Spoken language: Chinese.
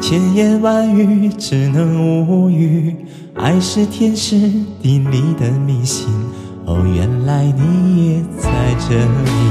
千言万语只能无语，爱是天时地利的迷信。哦，原来你也在这里。